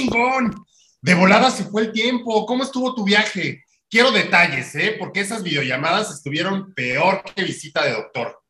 chingón. De volada se fue el tiempo. ¿Cómo estuvo tu viaje? Quiero detalles, ¿eh? Porque esas videollamadas estuvieron peor que visita de doctor.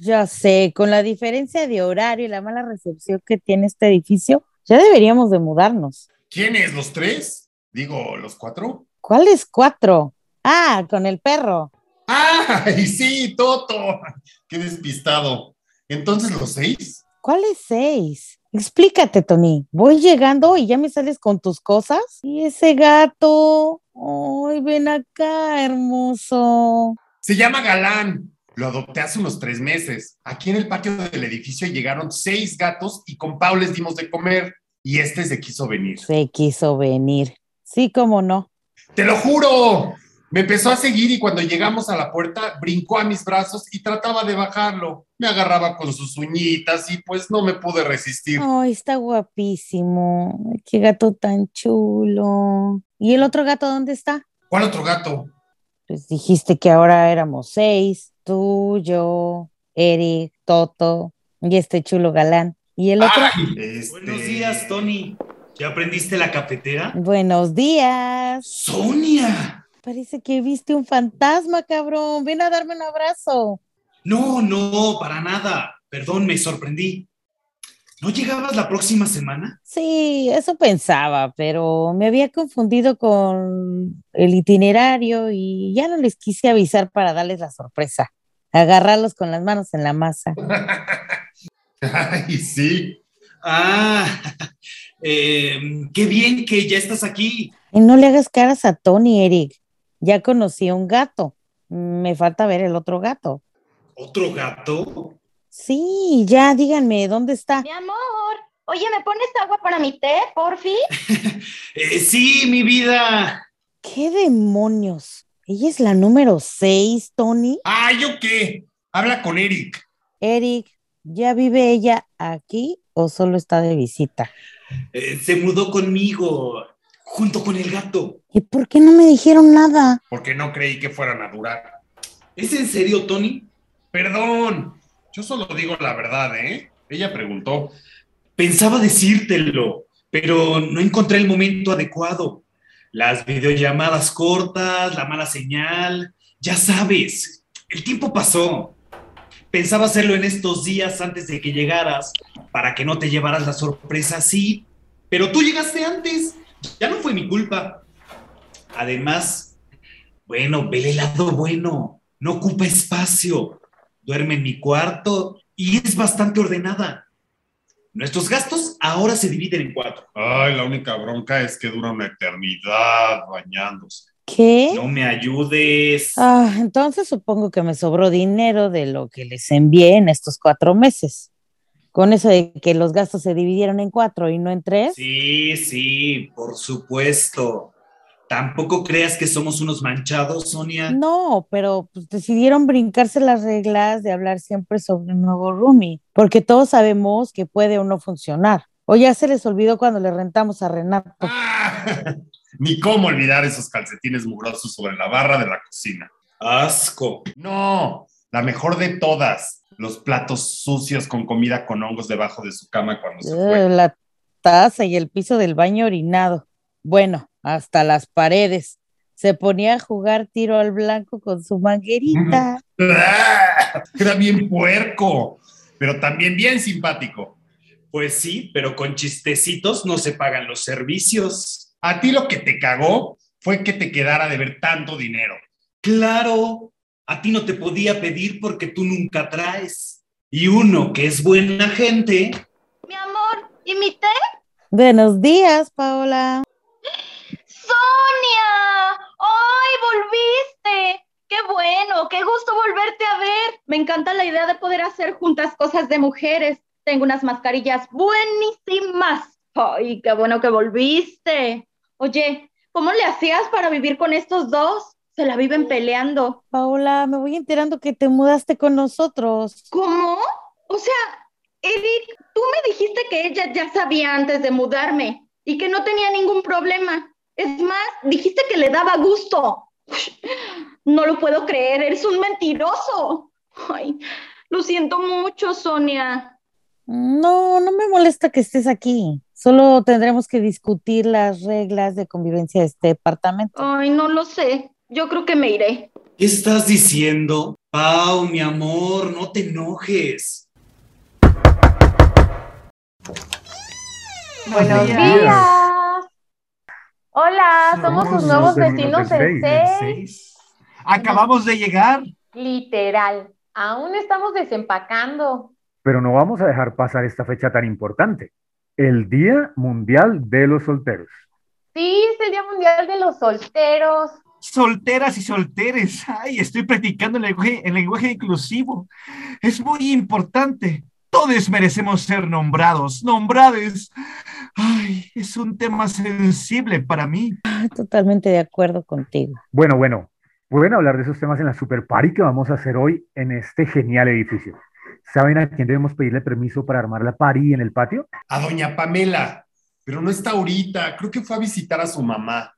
Ya sé, con la diferencia de horario y la mala recepción que tiene este edificio, ya deberíamos de mudarnos. ¿Quiénes? ¿Los tres? Digo, ¿los cuatro? ¿Cuáles cuatro? Ah, con el perro. ¡Ay, sí, Toto! ¡Qué despistado! ¿Entonces los seis? ¿Cuáles seis? Explícate, Tony. Voy llegando y ya me sales con tus cosas. ¿Y ese gato? ¡Ay, ven acá, hermoso! Se llama Galán. Lo adopté hace unos tres meses. Aquí en el patio del edificio llegaron seis gatos y con Pau les dimos de comer. Y este se quiso venir. Se quiso venir. Sí, cómo no. ¡Te lo juro! Me empezó a seguir y cuando llegamos a la puerta brincó a mis brazos y trataba de bajarlo. Me agarraba con sus uñitas y pues no me pude resistir. Ay, está guapísimo. Qué gato tan chulo. ¿Y el otro gato dónde está? ¿Cuál otro gato? Pues dijiste que ahora éramos seis. Tú, yo, Eric, Toto y este chulo galán. ¿Y el otro? Ay, este- Buenos días, Tony. ¿Ya aprendiste la cafetera? Buenos días. ¡Sonia! Parece que viste un fantasma, cabrón. Ven a darme un abrazo. No, no, para nada. Perdón, me sorprendí. ¿No llegabas la próxima semana? Sí, eso pensaba, pero me había confundido con el itinerario y ya no les quise avisar para darles la sorpresa. Agarrarlos con las manos en la masa. Ay, sí. Ah, eh, qué bien que ya estás aquí. Y no le hagas caras a Tony, Eric. Ya conocí a un gato. Me falta ver el otro gato. ¿Otro gato? Sí, ya díganme, ¿dónde está? Mi amor, oye, ¿me pones agua para mi té, porfi? Eh, sí, mi vida. ¿Qué demonios? Ella es la número 6, Tony. ¡Ay, ¿yo qué? Habla con Eric. Eric, ¿ya vive ella aquí o solo está de visita? Eh, se mudó conmigo, junto con el gato. ¿Y por qué no me dijeron nada? Porque no creí que fueran a durar. ¿Es en serio, Tony? Perdón. Yo solo digo la verdad, ¿eh? Ella preguntó. Pensaba decírtelo, pero no encontré el momento adecuado. Las videollamadas cortas, la mala señal, ya sabes, el tiempo pasó. Pensaba hacerlo en estos días antes de que llegaras, para que no te llevaras la sorpresa así, pero tú llegaste antes, ya no fue mi culpa. Además, bueno, vele el lado bueno, no ocupa espacio, duerme en mi cuarto y es bastante ordenada. Nuestros gastos ahora se dividen en cuatro. Ay, la única bronca es que dura una eternidad bañándose. ¿Qué? No me ayudes. Ah, entonces supongo que me sobró dinero de lo que les envié en estos cuatro meses. Con eso de que los gastos se dividieron en cuatro y no en tres. Sí, sí, por supuesto. Tampoco creas que somos unos manchados, Sonia. No, pero pues, decidieron brincarse las reglas de hablar siempre sobre un nuevo roomie, porque todos sabemos que puede o no funcionar. O ya se les olvidó cuando le rentamos a Renato. Ah, Ni cómo olvidar esos calcetines mugrosos sobre la barra de la cocina. Asco. No, la mejor de todas. Los platos sucios con comida con hongos debajo de su cama cuando se Eh, fue. La taza y el piso del baño orinado. Bueno, hasta las paredes. Se ponía a jugar tiro al blanco con su manguerita. ¡Ah! Era bien puerco, pero también bien simpático. Pues sí, pero con chistecitos no se pagan los servicios. A ti lo que te cagó fue que te quedara de ver tanto dinero. Claro, a ti no te podía pedir porque tú nunca traes. Y uno que es buena gente, Mi amor, ¿y mi té? Buenos días, Paola. ¡Sonia! ¡Ay, volviste! ¡Qué bueno! ¡Qué gusto volverte a ver! Me encanta la idea de poder hacer juntas cosas de mujeres. Tengo unas mascarillas buenísimas. ¡Ay, qué bueno que volviste! Oye, ¿cómo le hacías para vivir con estos dos? Se la viven peleando. Paola, me voy enterando que te mudaste con nosotros. ¿Cómo? O sea, Eric, tú me dijiste que ella ya sabía antes de mudarme y que no tenía ningún problema. Es más, dijiste que le daba gusto. No lo puedo creer, eres un mentiroso. Ay, lo siento mucho, Sonia. No, no me molesta que estés aquí. Solo tendremos que discutir las reglas de convivencia de este departamento. Ay, no lo sé. Yo creo que me iré. ¿Qué estás diciendo? Pau, mi amor, no te enojes. Buenos días. Hola, somos sus nuevos vecinos en seis. Acabamos de llegar. Literal. Aún estamos desempacando. Pero no vamos a dejar pasar esta fecha tan importante, el Día Mundial de los Solteros. Sí, es el Día Mundial de los Solteros. Solteras y solteres. Ay, estoy practicando el lenguaje, el lenguaje inclusivo. Es muy importante. Todos merecemos ser nombrados, nombrades. Ay, es un tema sensible para mí. Totalmente de acuerdo contigo. Bueno, bueno, pueden hablar de esos temas en la super party que vamos a hacer hoy en este genial edificio. ¿Saben a quién debemos pedirle permiso para armar la party en el patio? A doña Pamela, pero no está ahorita. Creo que fue a visitar a su mamá.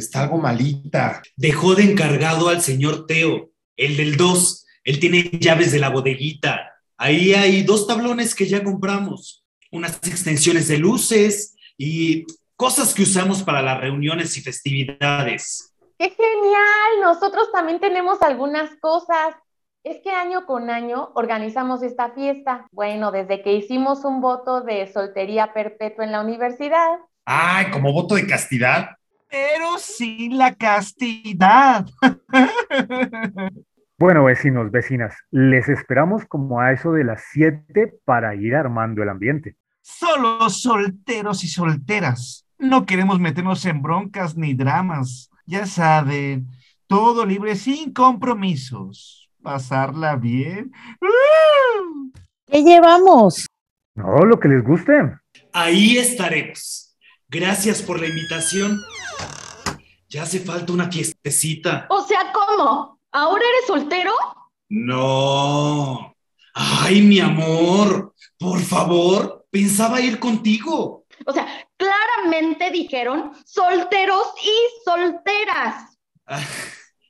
Está algo malita. Dejó de encargado al señor Teo, el del 2. Él tiene llaves de la bodeguita. Ahí hay dos tablones que ya compramos, unas extensiones de luces y cosas que usamos para las reuniones y festividades. ¡Qué genial! Nosotros también tenemos algunas cosas. Es que año con año organizamos esta fiesta. Bueno, desde que hicimos un voto de soltería perpetua en la universidad. Ay, como voto de castidad. Pero sin la castidad. Bueno, vecinos, vecinas, les esperamos como a eso de las 7 para ir armando el ambiente. Solo solteros y solteras. No queremos meternos en broncas ni dramas. Ya saben, todo libre sin compromisos. Pasarla bien. ¡Uh! ¿Qué llevamos? No, lo que les guste. Ahí estaremos. Gracias por la invitación. Ya hace falta una fiestecita. O sea, ¿cómo? ¿Ahora eres soltero? No. Ay, mi amor, por favor, pensaba ir contigo. O sea, claramente dijeron solteros y solteras. Ah,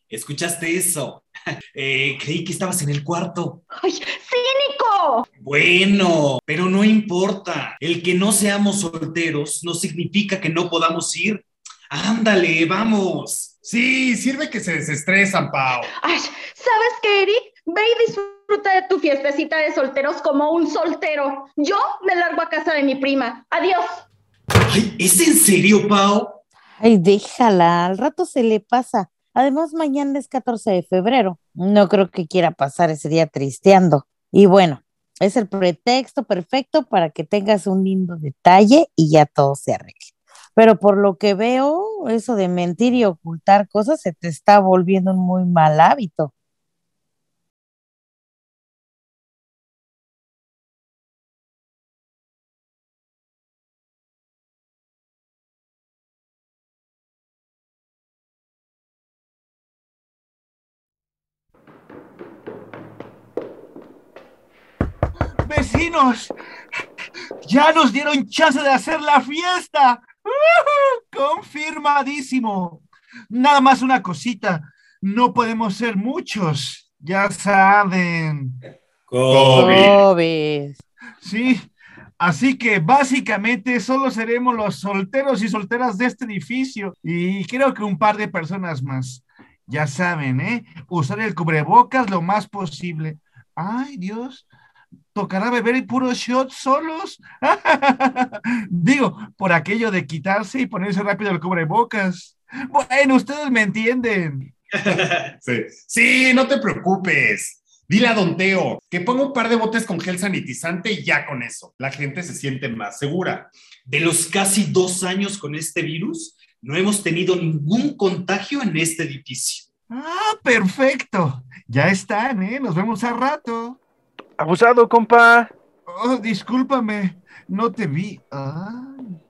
¿Escuchaste eso? Eh, creí que estabas en el cuarto. ¡Ay, cínico! Bueno, pero no importa. El que no seamos solteros no significa que no podamos ir. Ándale, vamos. Sí, sirve que se desestresan, Pau. Ay, ¿sabes qué, Eric? Ve y disfruta de tu fiestecita de solteros como un soltero. Yo me largo a casa de mi prima. Adiós. Ay, ¿es en serio, Pau? Ay, déjala, al rato se le pasa. Además, mañana es 14 de febrero. No creo que quiera pasar ese día tristeando. Y bueno, es el pretexto perfecto para que tengas un lindo detalle y ya todo se arregle. Pero por lo que veo, eso de mentir y ocultar cosas se te está volviendo un muy mal hábito. Vecinos, ya nos dieron chance de hacer la fiesta. ¡Uh! Confirmadísimo. Nada más una cosita. No podemos ser muchos. Ya saben. COVID. COVID. Sí. Así que básicamente solo seremos los solteros y solteras de este edificio. Y creo que un par de personas más. Ya saben, ¿eh? Usar el cubrebocas lo más posible. Ay, Dios. ¿Tocará beber y puros shots solos? Digo, por aquello de quitarse y ponerse rápido el cubrebocas. Bueno, ustedes me entienden. Sí. sí, no te preocupes. Dile a Don Teo que ponga un par de botes con gel sanitizante y ya con eso. La gente se siente más segura. De los casi dos años con este virus, no hemos tenido ningún contagio en este edificio. Ah, perfecto. Ya están, ¿eh? Nos vemos al rato. Abusado, compa. Oh, discúlpame, no te vi. Ay.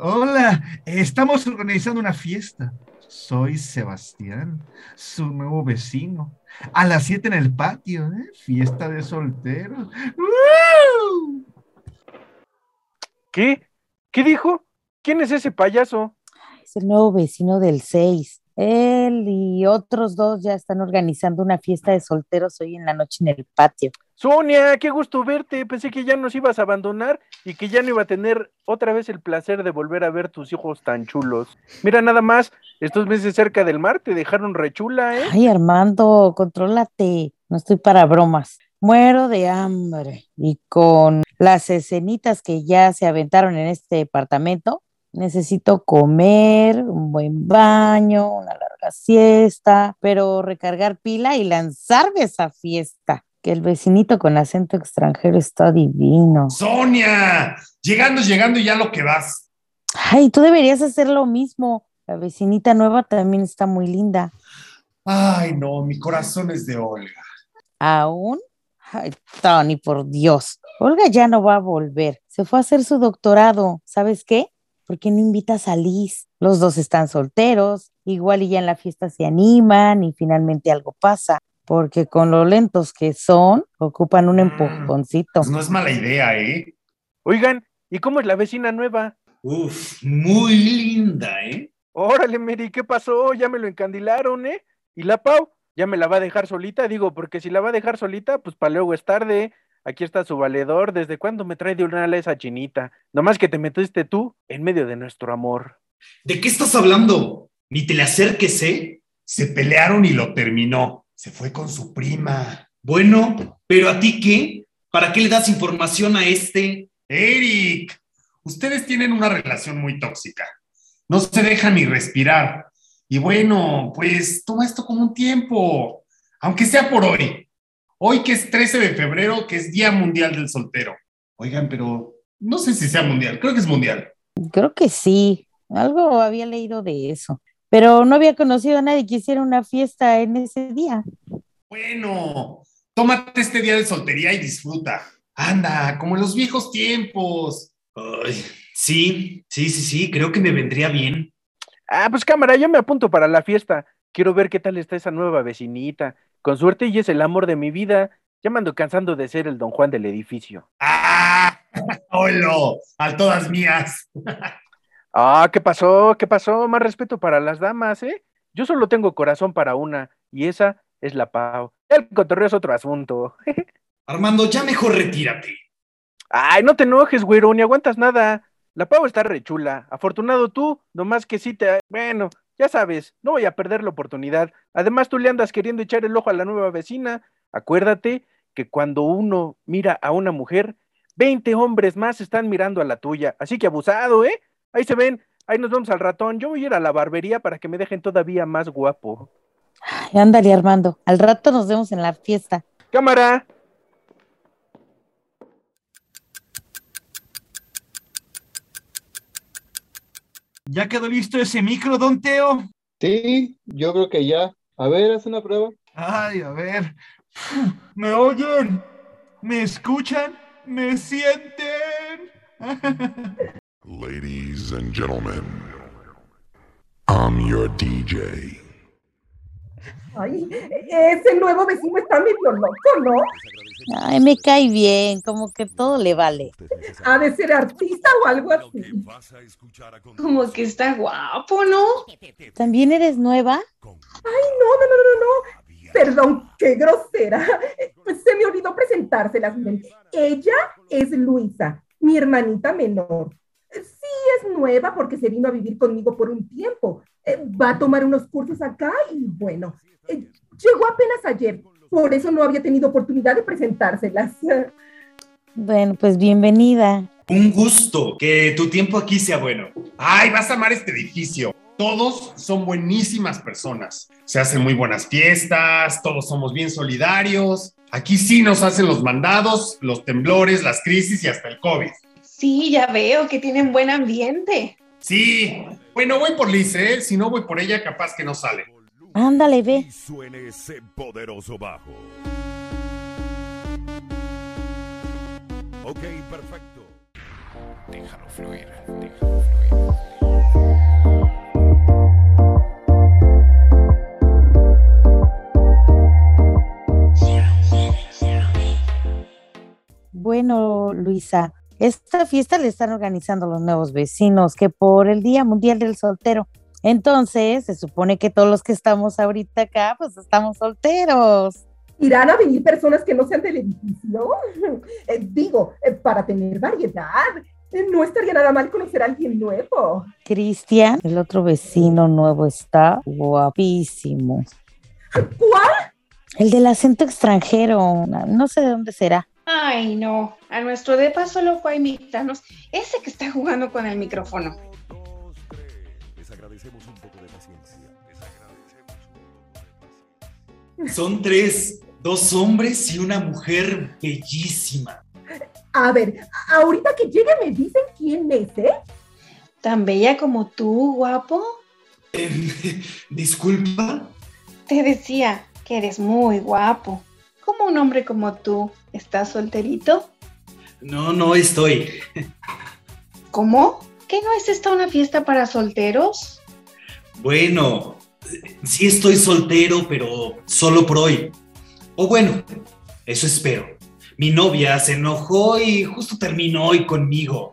Hola, estamos organizando una fiesta. Soy Sebastián, su nuevo vecino. A las 7 en el patio, ¿eh? Fiesta de solteros. ¡Uh! ¿Qué? ¿Qué dijo? ¿Quién es ese payaso? Es el nuevo vecino del 6. Él y otros dos ya están organizando una fiesta de solteros hoy en la noche en el patio. Sonia, qué gusto verte. Pensé que ya nos ibas a abandonar y que ya no iba a tener otra vez el placer de volver a ver tus hijos tan chulos. Mira, nada más, estos meses cerca del mar te dejaron rechula, ¿eh? Ay, Armando, contrólate. No estoy para bromas. Muero de hambre. Y con las escenitas que ya se aventaron en este departamento, necesito comer, un buen baño, una larga siesta, pero recargar pila y lanzarme esa fiesta. Que el vecinito con acento extranjero está divino. Sonia, llegando, llegando y ya lo que vas. Ay, tú deberías hacer lo mismo. La vecinita nueva también está muy linda. Ay, no, mi corazón es de Olga. ¿Aún? Ay, Tony, por Dios. Olga ya no va a volver. Se fue a hacer su doctorado. ¿Sabes qué? ¿Por qué no invitas a Liz? Los dos están solteros, igual y ya en la fiesta se animan y finalmente algo pasa, porque con lo lentos que son, ocupan un empujoncito. Pues no es mala idea, ¿eh? Oigan, ¿y cómo es la vecina nueva? Uf, muy linda, ¿eh? Órale, Mary, ¿qué pasó? Ya me lo encandilaron, ¿eh? ¿Y la Pau? ¿Ya me la va a dejar solita? Digo, porque si la va a dejar solita, pues para luego es tarde. Aquí está su valedor. ¿Desde cuándo me trae de una esa chinita? Nomás que te metiste tú en medio de nuestro amor. ¿De qué estás hablando? Ni te le acerques, ¿eh? Se pelearon y lo terminó. Se fue con su prima. Bueno, pero a ti qué? ¿Para qué le das información a este? Eric, ustedes tienen una relación muy tóxica. No se dejan ni respirar. Y bueno, pues toma esto como un tiempo, aunque sea por hoy. Hoy que es 13 de febrero, que es Día Mundial del Soltero. Oigan, pero no sé si sea mundial, creo que es mundial. Creo que sí. Algo había leído de eso. Pero no había conocido a nadie que hiciera una fiesta en ese día. Bueno, tómate este día de soltería y disfruta. Anda, como en los viejos tiempos. Ay, sí, sí, sí, sí, creo que me vendría bien. Ah, pues cámara, yo me apunto para la fiesta. Quiero ver qué tal está esa nueva vecinita. Con suerte y es el amor de mi vida. Ya me ando cansando de ser el don Juan del edificio. ¡Ah! ¡Holo! ¡A todas mías! Ah, ¿qué pasó? ¿Qué pasó? Más respeto para las damas, ¿eh? Yo solo tengo corazón para una, y esa es la Pau. El cotorreo es otro asunto. Armando, ya mejor retírate. Ay, no te enojes, güero, ni aguantas nada. La Pau está rechula. Afortunado tú, nomás que sí te... Bueno, ya sabes, no voy a perder la oportunidad. Además, tú le andas queriendo echar el ojo a la nueva vecina. Acuérdate que cuando uno mira a una mujer, 20 hombres más están mirando a la tuya. Así que abusado, ¿eh? Ahí se ven, ahí nos vemos al ratón. Yo voy a ir a la barbería para que me dejen todavía más guapo. Ay, ándale, Armando. Al rato nos vemos en la fiesta. Cámara. ¿Ya quedó listo ese micro, don Teo? Sí, yo creo que ya. A ver, haz una prueba. Ay, a ver. ¿Me oyen? ¿Me escuchan? ¿Me sienten? Ladies and gentlemen, I'm your DJ. Ay, ese nuevo vecino está medio loco, ¿no? Ay, me cae bien, como que todo le vale. Ha de ser artista o algo así. Como que está guapo, ¿no? ¿También eres nueva? Ay, no, no, no, no, no. Perdón, qué grosera. Se me olvidó presentárselas. Ella es Luisa, mi hermanita menor. Sí, es nueva porque se vino a vivir conmigo por un tiempo. Eh, va a tomar unos cursos acá y bueno, eh, llegó apenas ayer. Por eso no había tenido oportunidad de presentárselas. Bueno, pues bienvenida. Un gusto. Que tu tiempo aquí sea bueno. Ay, vas a amar este edificio. Todos son buenísimas personas. Se hacen muy buenas fiestas, todos somos bien solidarios. Aquí sí nos hacen los mandados, los temblores, las crisis y hasta el COVID. Sí, ya veo que tienen buen ambiente. Sí. Bueno, voy por Liz, ¿eh? Si no voy por ella, capaz que no sale. Ándale, ve. Suene ese poderoso bajo. Ok, perfecto. Déjalo fluir, déjalo fluir. Bueno, Luisa, esta fiesta le están organizando los nuevos vecinos que por el Día Mundial del Soltero Entonces, se supone que todos los que estamos ahorita acá, pues estamos solteros. ¿Irán a venir personas que no sean del edificio? Eh, digo, eh, para tener variedad. Eh, no estaría nada mal conocer a alguien nuevo. Cristian, el otro vecino nuevo está guapísimo. ¿Cuál? El del acento extranjero, no sé de dónde será. Ay, no. A nuestro depa solo fue a invitarnos ese que está jugando con el micrófono. Les agradecemos un poco de paciencia. Les agradecemos un poco de paciencia. Son tres, dos hombres y una mujer bellísima. A ver, ahorita que llegue me dicen quién es, ¿eh? Tan bella como tú, guapo. Disculpa. Te decía que eres muy guapo. ¿Cómo un hombre como tú estás solterito? No, no estoy. ¿Cómo? ¿Que no es esta una fiesta para solteros? Bueno, sí estoy soltero, pero solo por hoy. O bueno, eso espero. Mi novia se enojó y justo terminó hoy conmigo.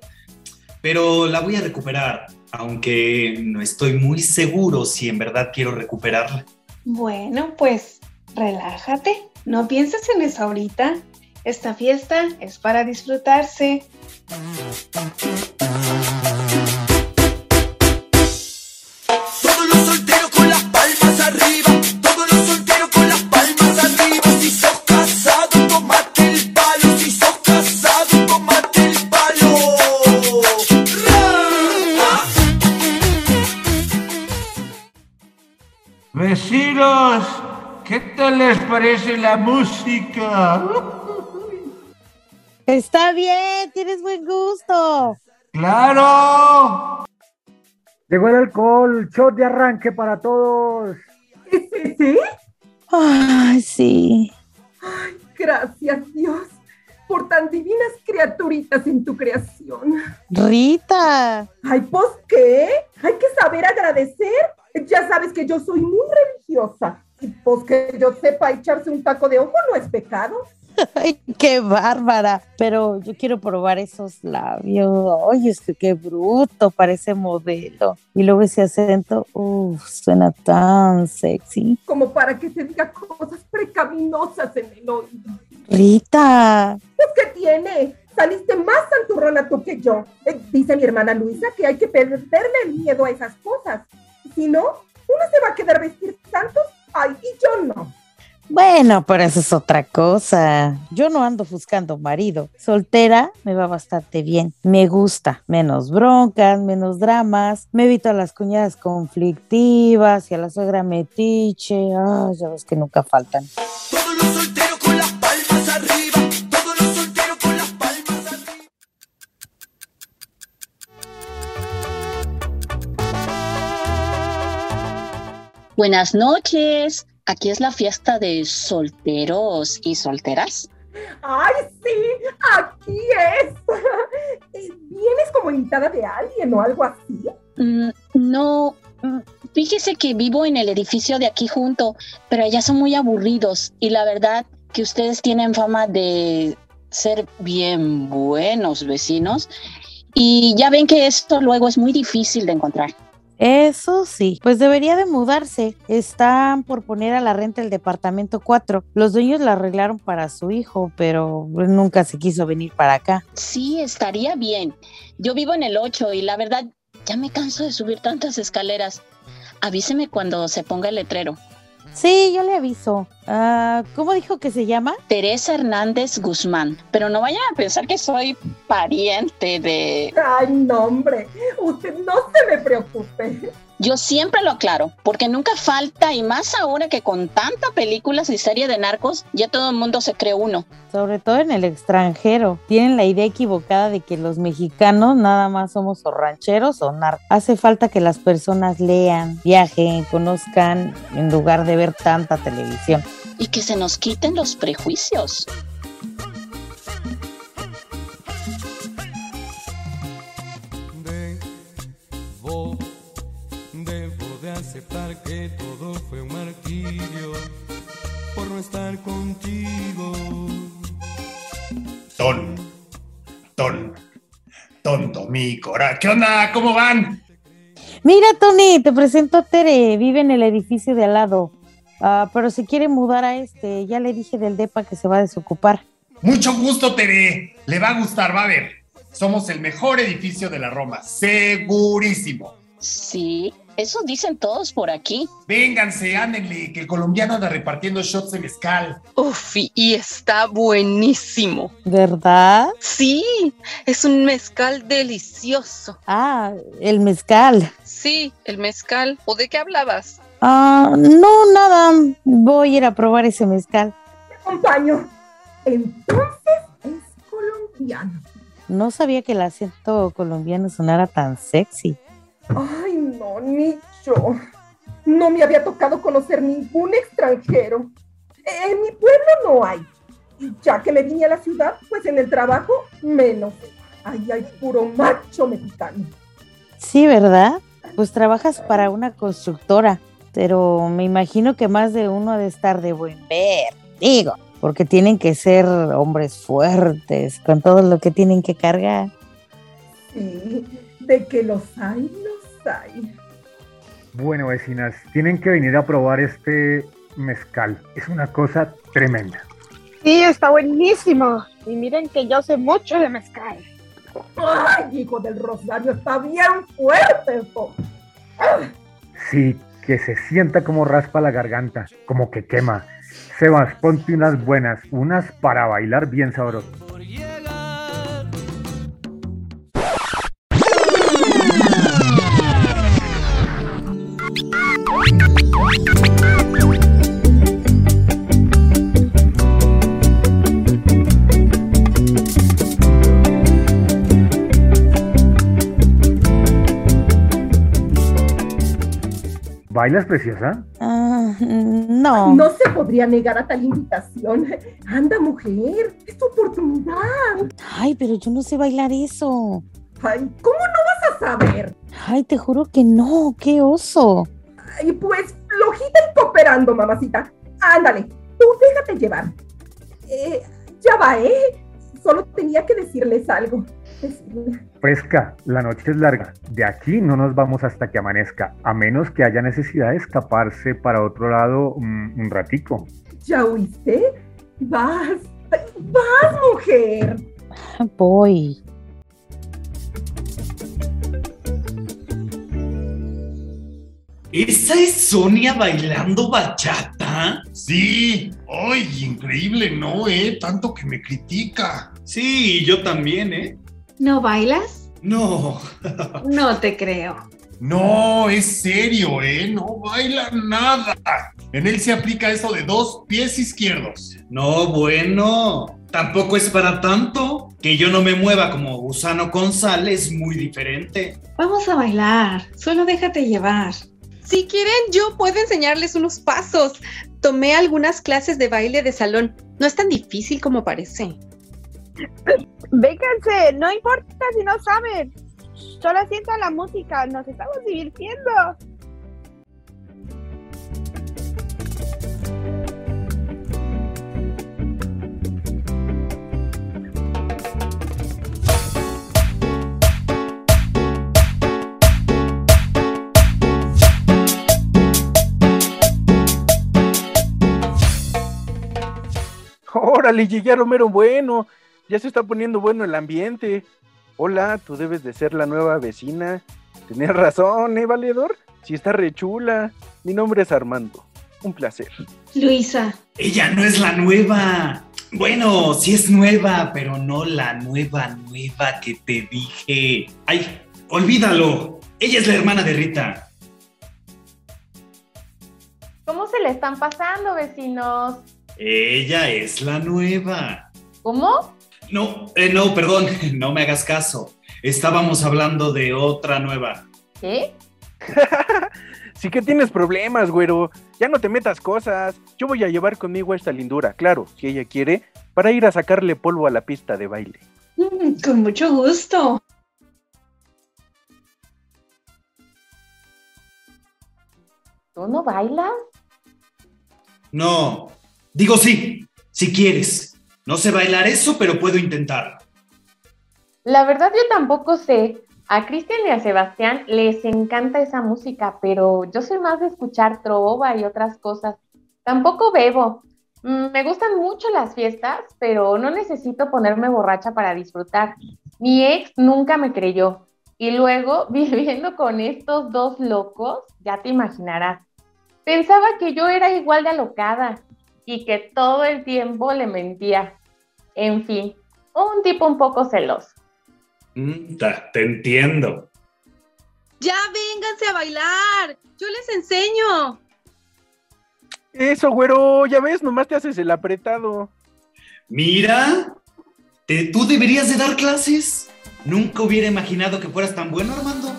Pero la voy a recuperar, aunque no estoy muy seguro si en verdad quiero recuperarla. Bueno, pues relájate. No pienses en eso ahorita. Esta fiesta es para disfrutarse. ¿Qué tal les parece la música? Está bien, tienes buen gusto. ¡Claro! Llegó el alcohol, shot de arranque para todos. ¿Es ese? Ay, sí. Gracias, Dios, por tan divinas criaturitas en tu creación. Rita. Ay, pues, ¿qué? Hay que saber agradecer. Ya sabes que yo soy muy religiosa. Pues que yo sepa echarse un taco de ojo no es pecado. Ay, qué bárbara. Pero yo quiero probar esos labios. Oye, que qué bruto, parece modelo. Y luego ese acento, uff, suena tan sexy. Como para que te diga cosas precaminosas en el oído. Rita. Pues, ¿qué tiene? Saliste más santurrona tú que yo. Eh, dice mi hermana Luisa que hay que perderle el miedo a esas cosas. Si no, uno se va a quedar vestir santos. Ay, y yo no. Bueno, pero eso es otra cosa. Yo no ando buscando marido. Soltera me va bastante bien. Me gusta. Menos broncas, menos dramas. Me evito a las cuñadas conflictivas y a la suegra metiche. Ay, ya ves que nunca faltan. Buenas noches. Aquí es la fiesta de solteros y solteras. ¡Ay, sí! ¡Aquí es! Eh, ¿Vienes como invitada de alguien o algo así? Mm, no, mm, fíjese que vivo en el edificio de aquí junto, pero allá son muy aburridos y la verdad que ustedes tienen fama de ser bien buenos vecinos y ya ven que esto luego es muy difícil de encontrar. Eso sí, pues debería de mudarse. Están por poner a la renta el departamento 4. Los dueños la arreglaron para su hijo, pero nunca se quiso venir para acá. Sí, estaría bien. Yo vivo en el 8 y la verdad ya me canso de subir tantas escaleras. Avíseme cuando se ponga el letrero. Sí, yo le aviso. Ah, ¿Cómo dijo que se llama? Teresa Hernández Guzmán. Pero no vayan a pensar que soy pariente de... Ay, no, hombre. Usted no se me preocupe. Yo siempre lo aclaro, porque nunca falta, y más ahora que con tantas películas y serie de narcos, ya todo el mundo se cree uno. Sobre todo en el extranjero. Tienen la idea equivocada de que los mexicanos nada más somos o rancheros o narcos. Hace falta que las personas lean, viajen, conozcan, en lugar de ver tanta televisión. Y que se nos quiten los prejuicios. Aceptar que todo fue un martirio por no estar contigo. Ton, ton, tonto mi cora. ¿Qué onda? ¿Cómo van? Mira, Tony, te presento a Tere, vive en el edificio de al lado. Ah, pero se quiere mudar a este, ya le dije del DEPA que se va a desocupar. Mucho gusto, Tere. Le va a gustar, va a ver. Somos el mejor edificio de la Roma, segurísimo. Sí, eso dicen todos por aquí. Vénganse, ándenle, que el colombiano anda repartiendo shots de mezcal. Uf, y- y está buenísimo. ¿Verdad? Sí, es un mezcal delicioso. Ah, el mezcal. Sí, el mezcal. ¿O de qué hablabas? Ah, no, nada. Voy a ir a probar ese mezcal. Acompaño. Entonces es colombiano. No sabía que el acento colombiano sonara tan sexy. Ay, no, ni yo. No me había tocado conocer ningún extranjero. En mi pueblo no hay. Y ya que me vine a la ciudad, pues en el trabajo menos. Ahí hay puro macho mexicano. Sí, ¿verdad? Pues trabajas para una constructora, pero me imagino que más de uno ha de estar de buen ver, digo, porque tienen que ser hombres fuertes con todo lo que tienen que cargar. Sí, de que los hay, los hay. Bueno, vecinas, tienen que venir a probar este mezcal. Es una cosa tremenda. Sí, está buenísimo. Y miren que yo sé mucho de mezcal. Ay, hijo del Rosario, está bien fuerte esto. Sí, que se sienta como raspa la garganta, como que quema. Sebas, ponte unas buenas, unas para bailar bien sabroso. ¿Bailas preciosa? Ah, no. No se podría negar a tal invitación. Anda, mujer, es tu oportunidad. Ay, pero yo no sé bailar eso. Ay, ¿cómo no vas a saber? Ay, te juro que no, qué oso. Ay, pues flojita y cooperando, mamacita. Ándale, tú déjate llevar. Eh, ya va, ¿eh? Solo tenía que decirles algo. Fresca, la noche es larga. De aquí no nos vamos hasta que amanezca, a menos que haya necesidad de escaparse para otro lado mm, un ratico. ¿Ya oíste? Vas, vas, mujer. Voy. ¿Esa es Sonia bailando bachata? Sí. Ay, increíble, ¿no? ¿Eh? Tanto que me critica. Sí, yo también, ¿eh? ¿No bailas? No. No te creo. No, es serio, ¿eh? No baila nada. En él se aplica eso de dos pies izquierdos. No, bueno. Tampoco es para tanto. Que yo no me mueva como gusano con sal es muy diferente. Vamos a bailar. Solo déjate llevar. Si quieren, yo puedo enseñarles unos pasos. Tomé algunas clases de baile de salón. No es tan difícil como parece. Vénganse, no importa si no saben. Solo sientan la música, nos estamos divirtiendo. Órale, ya Romero, bueno. Ya se está poniendo bueno el ambiente. Hola, tú debes de ser la nueva vecina. Tenías razón, ¿eh, valedor? Si está re chula. Mi nombre es Armando. Un placer. Luisa, Ella no es la nueva. Bueno, sí es nueva, pero no la nueva nueva que te dije. Ay, olvídalo. Ella es la hermana de Rita. ¿Cómo se le están pasando, vecinos? Ella es la nueva. ¿Cómo? No, eh, no, perdón, no me hagas caso. Estábamos hablando de otra nueva. ¿Qué? Sí que tienes problemas, güero. Ya no te metas cosas. Yo voy a llevar conmigo a esta lindura, claro, si ella quiere, para ir a sacarle polvo a la pista de baile. Mm, con mucho gusto. ¿Tú no bailas? No, digo sí, si quieres. No sé bailar eso, pero puedo intentarlo. La verdad yo tampoco sé, A Cristian y a Sebastián les encanta esa música, pero yo soy más de escuchar trova y otras cosas. Tampoco bebo. Mm, Me gustan mucho las fiestas, pero no necesito ponerme borracha para disfrutar. Mi ex nunca me creyó. Y luego, viviendo con estos dos locos, ya te imaginarás. Pensaba que yo era igual de alocada y que todo el tiempo le mentía. En fin, un tipo un poco celoso. Mm, ta- te entiendo. Ya vénganse a bailar. Yo les enseño. Eso, güero, ya ves, nomás te haces el apretado. Mira, te- tú deberías de dar clases. Nunca hubiera imaginado que fueras tan bueno, Armando.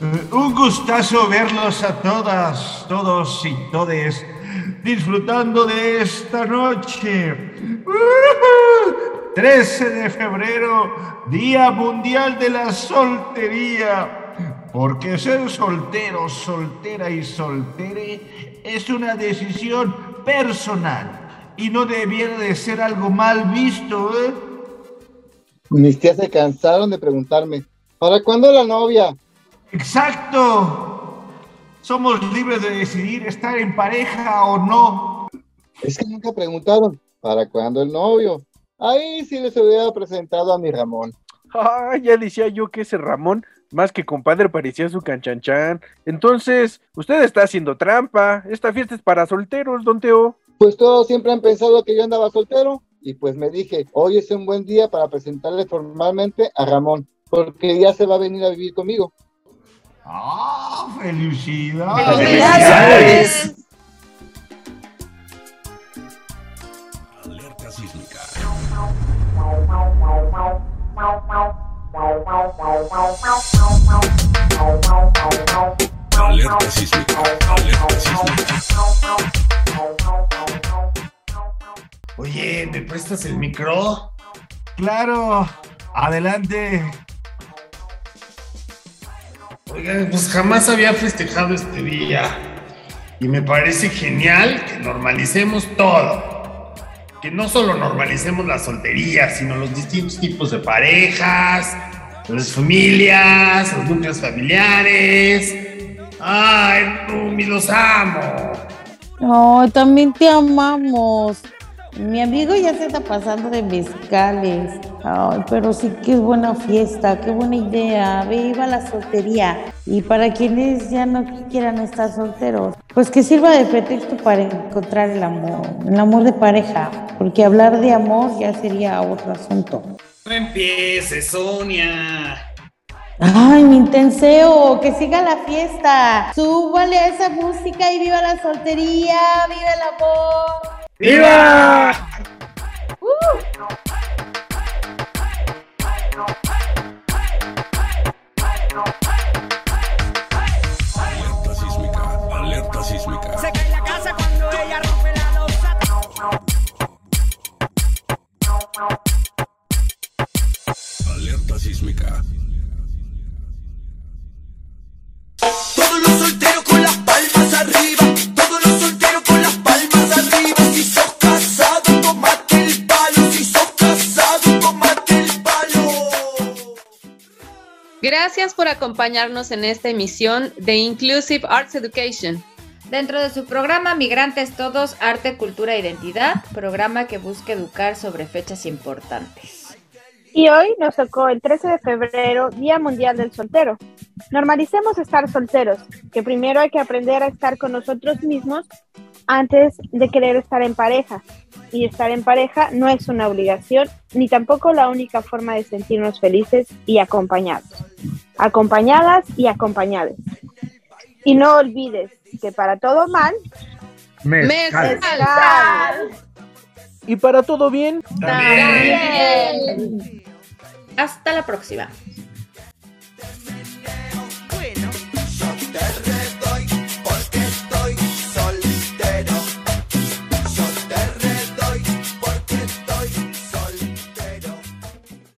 Un gustazo verlos a todas, todos y todes disfrutando de esta noche. ¡Uhú! 13 de febrero, Día Mundial de la Soltería. Porque ser soltero, soltera y soltere es una decisión personal y no debiera de ser algo mal visto, ¿eh? Mis tías se cansaron de preguntarme, ¿para cuándo la novia? Exacto. Somos libres de decidir estar en pareja o no. Es que nunca preguntaron, ¿para cuándo el novio? Ahí sí les hubiera presentado a mi Ramón. Ah, ya decía yo que ese Ramón, más que compadre, parecía su canchanchan. Entonces, usted está haciendo trampa. Esta fiesta es para solteros, don Teo. Pues todos siempre han pensado que yo andaba soltero y pues me dije, hoy es un buen día para presentarle formalmente a Ramón, porque ya se va a venir a vivir conmigo. ¡Ah, felicidades! ¡Felicidades! Alerta sísmica. Alerta sísmica. Alerta sísmica. Oye, ¿me prestas el micro? Claro, adelante. Oigan, pues jamás había festejado este día. Y me parece genial que normalicemos todo. Que no solo normalicemos la soltería, sino los distintos tipos de parejas, las familias, los núcleos familiares. Ay, Rumi, los amo. No, también te amamos. Mi amigo ya se está pasando de mezcales. Ay, pero sí que es buena fiesta, qué buena idea. Viva la soltería. Y para quienes ya no quieran estar solteros, pues que sirva de pretexto para encontrar el amor, el amor de pareja. Porque hablar de amor ya sería otro asunto. No empieces, Sonia. Ay, mi intenseo, que siga la fiesta. Súbale a esa música y viva la soltería, viva el amor. ¡Viva! Alerta sísmica. Todos los solteros con las palmas arriba. Todos los solteros con las palmas arriba. Si sos casado, tomate el palo. Si sos casado, tomate el palo. Gracias por acompañarnos en esta emisión de Inclusive Arts Education. Dentro de su programa Migrantes Todos, Arte, Cultura e Identidad, programa que busca educar sobre fechas importantes. Y hoy nos tocó el 13 de febrero, Día Mundial del Soltero. Normalicemos estar solteros, que primero hay que aprender a estar con nosotros mismos antes de querer estar en pareja. Y estar en pareja no es una obligación, ni tampoco la única forma de sentirnos felices y acompañados. Acompañadas y acompañados. Y no olvides que para todo mal, Mezcal. mezcal. Y para todo bien, También. Hasta la próxima.